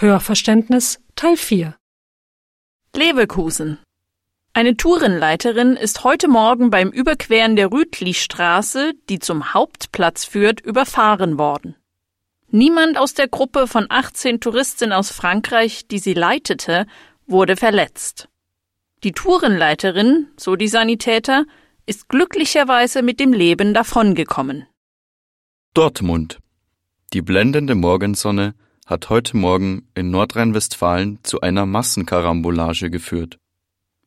Hörverständnis Teil 4 Leverkusen. Eine Tourenleiterin ist heute Morgen beim Überqueren der Rütlistraße, die zum Hauptplatz führt, überfahren worden. Niemand aus der Gruppe von 18 Touristinnen aus Frankreich, die sie leitete, wurde verletzt. Die Tourenleiterin, so die Sanitäter, ist glücklicherweise mit dem Leben davongekommen. Dortmund. Die blendende Morgensonne hat heute Morgen in Nordrhein-Westfalen zu einer Massenkarambolage geführt.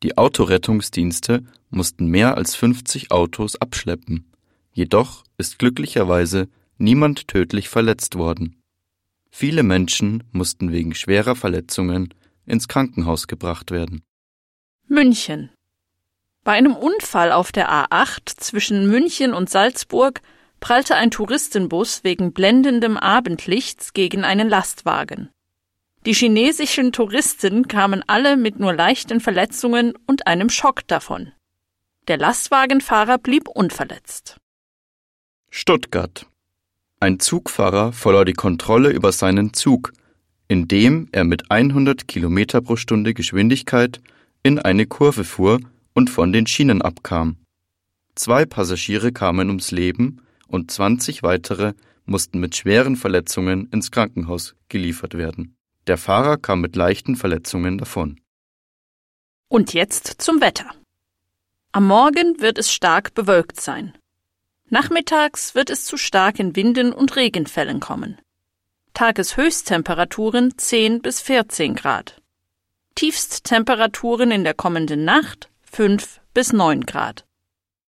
Die Autorettungsdienste mussten mehr als 50 Autos abschleppen. Jedoch ist glücklicherweise niemand tödlich verletzt worden. Viele Menschen mussten wegen schwerer Verletzungen ins Krankenhaus gebracht werden. München. Bei einem Unfall auf der A8 zwischen München und Salzburg prallte ein Touristenbus wegen blendendem Abendlichts gegen einen Lastwagen. Die chinesischen Touristen kamen alle mit nur leichten Verletzungen und einem Schock davon. Der Lastwagenfahrer blieb unverletzt. Stuttgart. Ein Zugfahrer verlor die Kontrolle über seinen Zug, indem er mit 100 Kilometer pro Stunde Geschwindigkeit in eine Kurve fuhr und von den Schienen abkam. Zwei Passagiere kamen ums Leben und 20 weitere mussten mit schweren Verletzungen ins Krankenhaus geliefert werden. Der Fahrer kam mit leichten Verletzungen davon. Und jetzt zum Wetter. Am Morgen wird es stark bewölkt sein. Nachmittags wird es zu starken Winden und Regenfällen kommen. Tageshöchsttemperaturen 10 bis 14 Grad. Tiefsttemperaturen in der kommenden Nacht 5 bis 9 Grad.